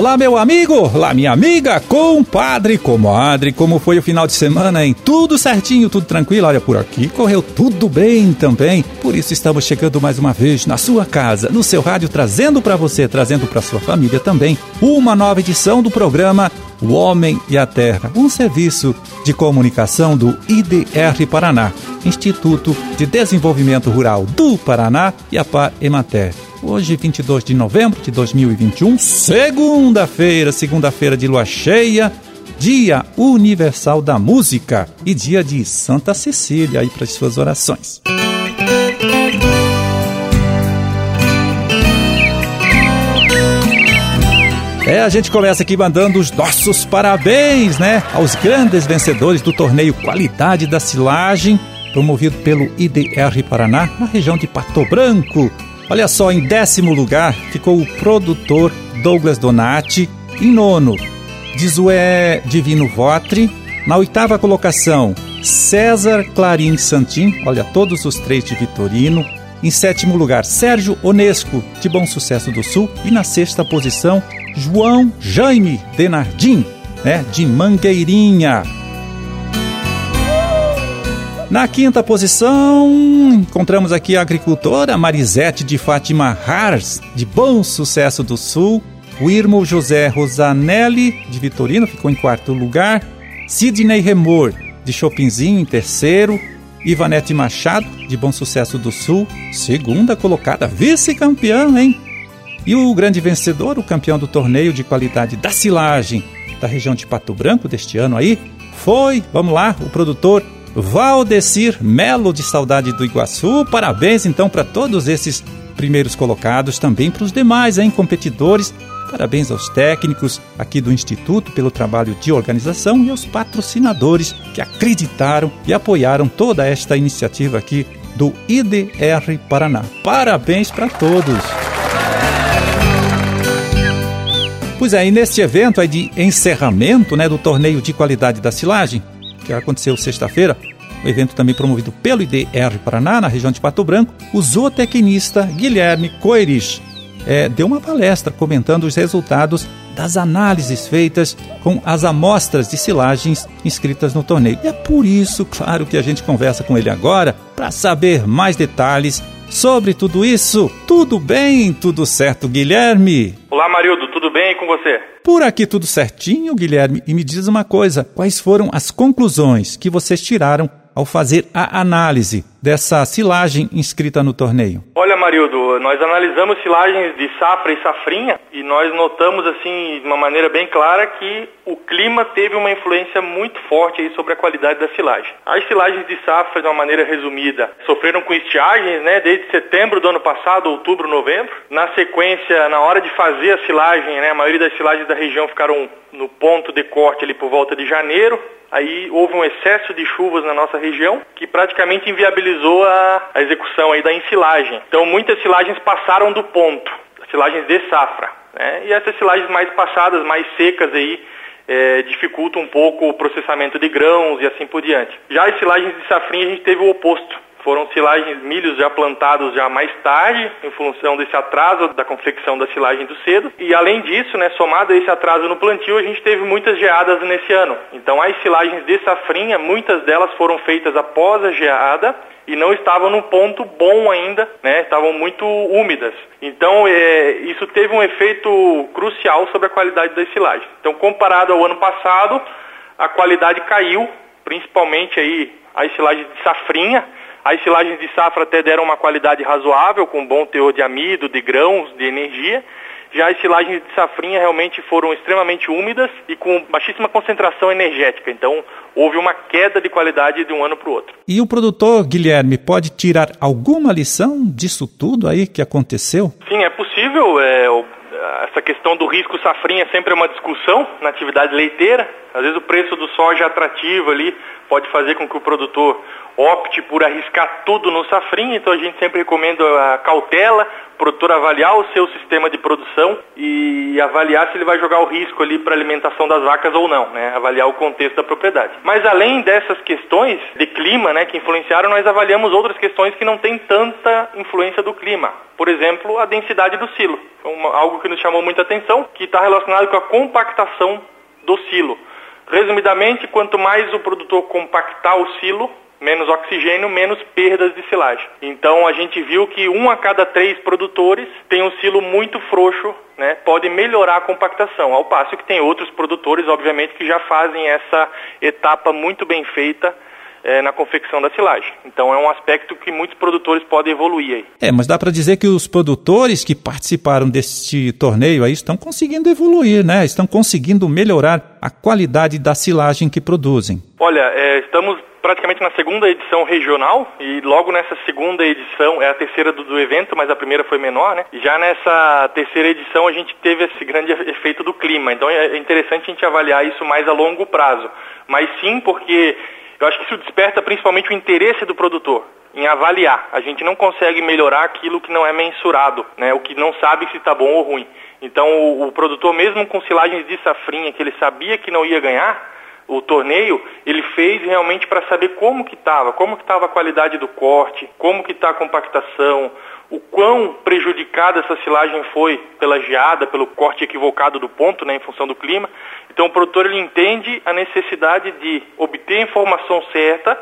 Olá, meu amigo! Olá, minha amiga, compadre, comadre, como foi o final de semana, hein? Tudo certinho, tudo tranquilo? Olha, por aqui correu tudo bem também. Por isso estamos chegando mais uma vez na sua casa, no seu rádio, trazendo para você, trazendo para sua família também, uma nova edição do programa O Homem e a Terra, um serviço de comunicação do IDR Paraná, Instituto de Desenvolvimento Rural do Paraná e a Par Emater. Hoje, 22 de novembro de 2021, segunda-feira, segunda-feira de lua cheia, Dia Universal da Música e dia de Santa Cecília aí para as suas orações. É, a gente começa aqui mandando os nossos parabéns, né, aos grandes vencedores do torneio Qualidade da Silagem, promovido pelo IDR Paraná, na região de Pato Branco. Olha só, em décimo lugar ficou o produtor Douglas Donati. Em nono, Dizué Divino Votri. Na oitava colocação, César Clarim Santim. Olha, todos os três de Vitorino. Em sétimo lugar, Sérgio Onesco, de Bom Sucesso do Sul. E na sexta posição, João Jaime Denardim, né, de Mangueirinha. Na quinta posição, encontramos aqui a agricultora Marisete de Fátima Hars, de Bom Sucesso do Sul. O irmão José Rosanelli, de Vitorino, ficou em quarto lugar. Sidney Remor, de Chopinzinho, em terceiro. Ivanete Machado, de Bom Sucesso do Sul, segunda colocada, vice-campeã, hein? E o grande vencedor, o campeão do torneio de qualidade da silagem da região de Pato Branco deste ano aí, foi, vamos lá, o produtor Valdecir Melo de Saudade do Iguaçu. Parabéns então para todos esses primeiros colocados, também para os demais hein, competidores. Parabéns aos técnicos aqui do Instituto pelo trabalho de organização e aos patrocinadores que acreditaram e apoiaram toda esta iniciativa aqui do IDR Paraná. Parabéns para todos! Pois é, e neste evento aí de encerramento né, do torneio de qualidade da silagem, que aconteceu sexta-feira, o evento também promovido pelo IDR Paraná, na região de Pato Branco, o zootecnista Guilherme Coerich é, deu uma palestra comentando os resultados das análises feitas com as amostras de silagens inscritas no torneio. E é por isso, claro, que a gente conversa com ele agora para saber mais detalhes sobre tudo isso. Tudo bem? Tudo certo, Guilherme? Olá, Marildo, tudo bem com você? Por aqui tudo certinho, Guilherme. E me diz uma coisa: quais foram as conclusões que vocês tiraram ao fazer a análise dessa silagem inscrita no torneio? Olha, Marildo, nós analisamos silagens de safra e safrinha e nós notamos assim de uma maneira bem clara que o clima teve uma influência muito forte aí sobre a qualidade da silagem. As silagens de safra, de uma maneira resumida, sofreram com estiagens, né, desde setembro do ano passado, outubro, novembro. Na sequência, na hora de fazer a silagem, né, a maioria das silagens da região ficaram no ponto de corte ali por volta de janeiro. Aí houve um excesso de chuvas na nossa região que praticamente inviabilizou a, a execução aí da ensilagem. Então muitas silagens passaram do ponto, silagens de safra. Né? E essas silagens mais passadas, mais secas aí, é, dificultam um pouco o processamento de grãos e assim por diante. Já as silagens de safrinha a gente teve o oposto foram silagens, milhos já plantados já mais tarde, em função desse atraso da confecção da silagem do cedo. E além disso, né, somado a esse atraso no plantio, a gente teve muitas geadas nesse ano. Então as silagens de safrinha, muitas delas foram feitas após a geada e não estavam num ponto bom ainda, né? Estavam muito úmidas. Então é, isso teve um efeito crucial sobre a qualidade das silagens. Então comparado ao ano passado, a qualidade caiu, principalmente aí as silagens de safrinha as silagens de safra até deram uma qualidade razoável, com bom teor de amido, de grãos, de energia. Já as silagens de safrinha realmente foram extremamente úmidas e com baixíssima concentração energética. Então, houve uma queda de qualidade de um ano para o outro. E o produtor, Guilherme, pode tirar alguma lição disso tudo aí que aconteceu? Sim, é possível. É, essa questão do risco safrinha sempre é uma discussão na atividade leiteira. Às vezes o preço do soja atrativo ali pode fazer com que o produtor opte por arriscar tudo no safrinha, então a gente sempre recomenda a cautela, o produtor avaliar o seu sistema de produção e avaliar se ele vai jogar o risco ali para alimentação das vacas ou não, né? Avaliar o contexto da propriedade. Mas além dessas questões de clima, né, que influenciaram, nós avaliamos outras questões que não têm tanta influência do clima. Por exemplo, a densidade do silo. Uma, algo que nos chamou muita atenção, que está relacionado com a compactação do silo. Resumidamente, quanto mais o produtor compactar o silo, menos oxigênio, menos perdas de silagem. Então a gente viu que um a cada três produtores tem um silo muito frouxo, né? Pode melhorar a compactação, ao passo que tem outros produtores, obviamente, que já fazem essa etapa muito bem feita é, na confecção da silagem. Então é um aspecto que muitos produtores podem evoluir aí. É, mas dá para dizer que os produtores que participaram deste torneio aí estão conseguindo evoluir, né? Estão conseguindo melhorar a qualidade da silagem que produzem. Olha, é, estamos praticamente na segunda edição regional e logo nessa segunda edição, é a terceira do, do, evento, mas a primeira foi menor, né? E já nessa terceira edição a gente teve esse grande efeito do clima. Então é interessante a gente avaliar isso mais a longo prazo. Mas sim porque eu acho que isso desperta principalmente o interesse do produtor em avaliar. A gente não consegue melhorar aquilo que não é mensurado, né? O que não sabe se está bom ou ruim. Então o, o, produtor mesmo com silagens de safrinha que ele sabia que não ia ganhar o torneio, ele fez realmente para saber como que estava, como que estava a qualidade do corte, como que está a compactação, o quão prejudicada essa silagem foi pela geada, pelo corte equivocado do ponto, né, em função do clima. Então o produtor ele entende a necessidade de obter a informação certa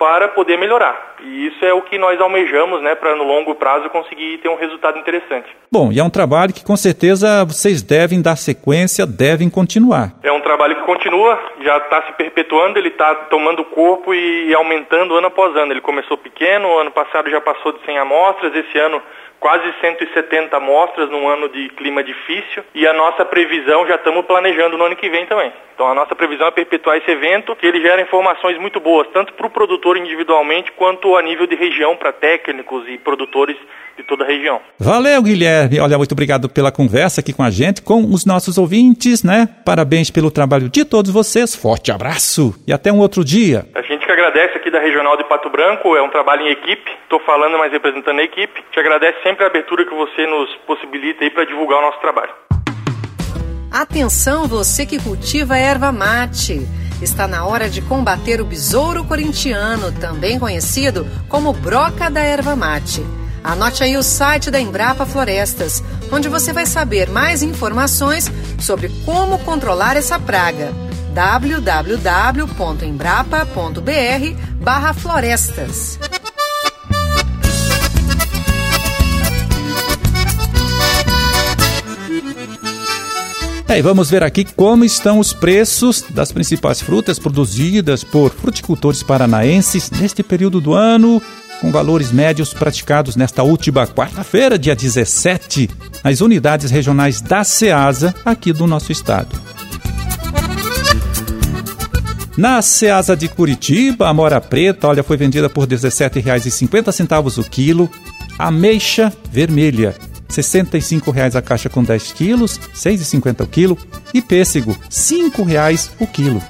para poder melhorar. E isso é o que nós almejamos, né, para no longo prazo conseguir ter um resultado interessante. Bom, e é um trabalho que com certeza vocês devem dar sequência, devem continuar. É um trabalho que continua, já está se perpetuando, ele está tomando corpo e aumentando ano após ano. Ele começou pequeno, ano passado já passou de 100 amostras, esse ano quase 170 amostras num ano de clima difícil e a nossa previsão já estamos planejando no ano que vem também. Então a nossa previsão é perpetuar esse evento, que ele gera informações muito boas, tanto para o produtor individualmente quanto a nível de região para técnicos e produtores de toda a região. Valeu, Guilherme. Olha, muito obrigado pela conversa aqui com a gente, com os nossos ouvintes, né? Parabéns pelo trabalho de todos vocês. Forte abraço e até um outro dia. A gente que agradece aqui da Regional de Pato Branco, é um trabalho em equipe. Estou falando, mas representando a equipe. Te agradece sempre a abertura que você nos possibilita aí para divulgar o nosso trabalho. Atenção, você que cultiva erva mate. Está na hora de combater o besouro corintiano, também conhecido como broca da erva mate. Anote aí o site da Embrapa Florestas, onde você vai saber mais informações sobre como controlar essa praga. www.embrapa.br/florestas. É, e vamos ver aqui como estão os preços das principais frutas produzidas por fruticultores paranaenses neste período do ano, com valores médios praticados nesta última quarta-feira, dia 17, nas unidades regionais da SEASA aqui do nosso estado. Na Ceasa de Curitiba, a mora preta, olha, foi vendida por R$ 17,50 o quilo. Ameixa vermelha, R$ 65,00 a caixa com 10 quilos, R$ 6,50 o quilo. E pêssego, R$ 5,00 o quilo.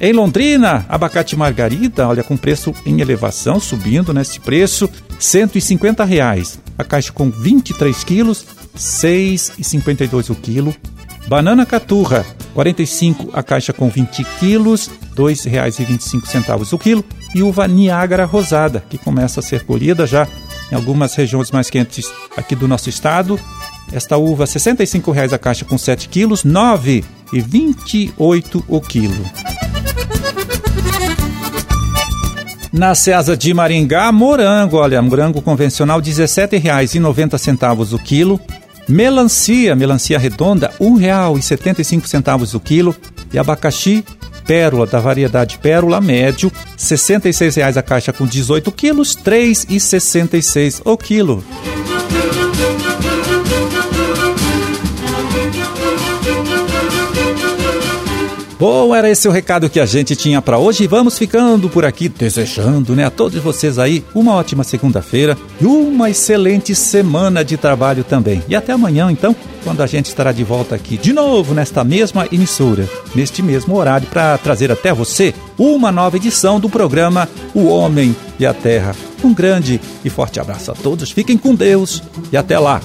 Em Londrina, abacate margarida, olha, com preço em elevação, subindo nesse preço, 150 reais. A caixa com 23 quilos, R$ 6,52 o quilo. Banana caturra, 45 a caixa com 20 quilos, R$ 2,25 o quilo. E uva Niágara rosada, que começa a ser colhida já em algumas regiões mais quentes aqui do nosso estado. Esta uva, R$ 65,00 a caixa com 7 quilos, R$ 9,28 o quilo. Na Ceasa de Maringá, morango, olha, morango convencional R$ 17,90 o quilo. Melancia, melancia redonda, R$ 1,75 o quilo. E abacaxi, pérola da variedade pérola médio, R$ 66,00 a caixa com 18 quilos, R$ 3,66 o quilo. Bom, era esse o recado que a gente tinha para hoje. Vamos ficando por aqui, desejando né, a todos vocês aí uma ótima segunda-feira e uma excelente semana de trabalho também. E até amanhã, então, quando a gente estará de volta aqui de novo nesta mesma emissora, neste mesmo horário, para trazer até você uma nova edição do programa O Homem e a Terra. Um grande e forte abraço a todos, fiquem com Deus e até lá.